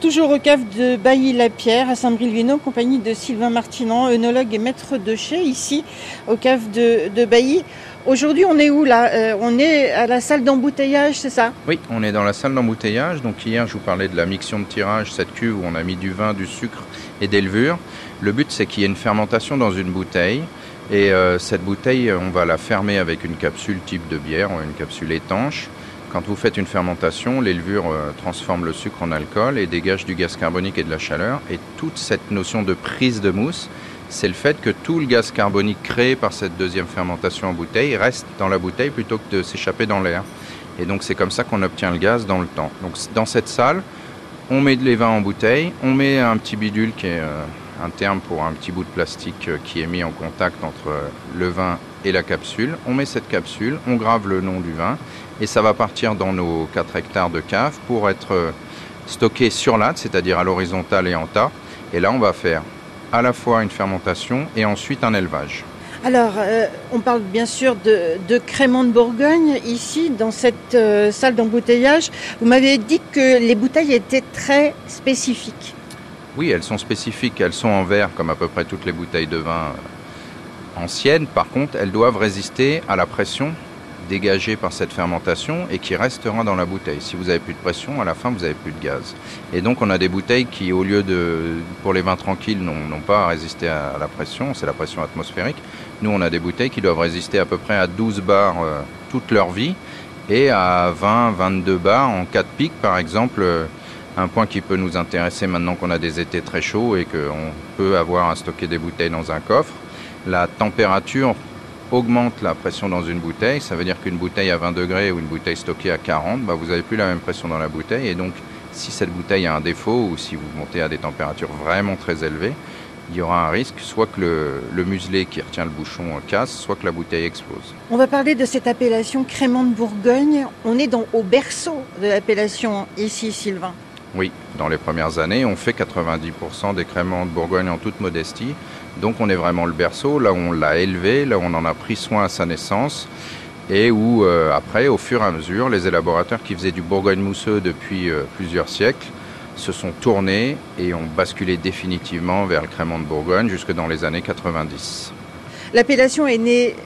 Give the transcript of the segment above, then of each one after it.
Toujours au cave de Bailly-la-Pierre à Saint-Bril-Vino, en compagnie de Sylvain Martinan, œnologue et maître de chais, ici au cave de, Bailly. Aujourd'hui, on est où là Euh, On est à la salle d'embouteillage, c'est ça Oui, on est dans la salle d'embouteillage. Donc hier, je vous parlais de la mixion de tirage, cette cuve où on a mis du vin, du sucre et des levures. Le but, c'est qu'il y ait une fermentation dans une bouteille. Et euh, cette bouteille, on va la fermer avec une capsule type de bière, une capsule étanche. Quand vous faites une fermentation, les levures euh, transforment le sucre en alcool et dégagent du gaz carbonique et de la chaleur. Et toute cette notion de prise de mousse, c'est le fait que tout le gaz carbonique créé par cette deuxième fermentation en bouteille reste dans la bouteille plutôt que de s'échapper dans l'air. Et donc c'est comme ça qu'on obtient le gaz dans le temps. Donc dans cette salle, on met les vins en bouteille, on met un petit bidule qui est euh, un terme pour un petit bout de plastique euh, qui est mis en contact entre euh, le vin et la capsule. On met cette capsule, on grave le nom du vin et ça va partir dans nos 4 hectares de cave pour être euh, stocké sur latte, c'est-à-dire à l'horizontale et en tas. Et là, on va faire à la fois une fermentation et ensuite un élevage. Alors, on parle bien sûr de, de crémant de Bourgogne ici, dans cette salle d'embouteillage. Vous m'avez dit que les bouteilles étaient très spécifiques. Oui, elles sont spécifiques, elles sont en verre comme à peu près toutes les bouteilles de vin anciennes. Par contre, elles doivent résister à la pression dégagée par cette fermentation et qui restera dans la bouteille. Si vous n'avez plus de pression, à la fin, vous n'avez plus de gaz. Et donc, on a des bouteilles qui, au lieu de, pour les vins tranquilles, n'ont pas à résister à la pression, c'est la pression atmosphérique. Nous, on a des bouteilles qui doivent résister à peu près à 12 bars euh, toute leur vie et à 20, 22 bars en cas de pic, par exemple. euh, un point qui peut nous intéresser maintenant qu'on a des étés très chauds et qu'on peut avoir à stocker des bouteilles dans un coffre. La température augmente la pression dans une bouteille. Ça veut dire qu'une bouteille à 20 degrés ou une bouteille stockée à 40, bah, vous n'avez plus la même pression dans la bouteille. Et donc, si cette bouteille a un défaut ou si vous montez à des températures vraiment très élevées, il y aura un risque soit que le, le muselet qui retient le bouchon casse, soit que la bouteille explose. On va parler de cette appellation crémant de Bourgogne. On est dans, au berceau de l'appellation ici, Sylvain. Oui, dans les premières années, on fait 90% des créments de Bourgogne en toute modestie. Donc on est vraiment le berceau, là où on l'a élevé, là où on en a pris soin à sa naissance. Et où euh, après, au fur et à mesure, les élaborateurs qui faisaient du Bourgogne mousseux depuis euh, plusieurs siècles se sont tournés et ont basculé définitivement vers le crémant de Bourgogne jusque dans les années 90. L'appellation est née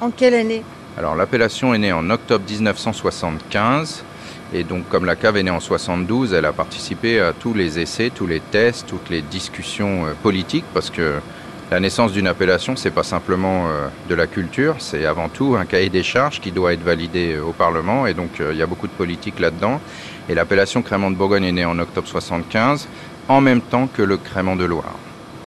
en quelle année? Alors l'appellation est née en octobre 1975 et donc comme la cave est née en 72, elle a participé à tous les essais, tous les tests, toutes les discussions euh, politiques parce que la naissance d'une appellation, c'est pas simplement euh, de la culture, c'est avant tout un cahier des charges qui doit être validé euh, au Parlement et donc il y a beaucoup de politique là-dedans. Et l'appellation Crémant de Bourgogne est née en octobre 75 en même temps que le Crémant de Loire.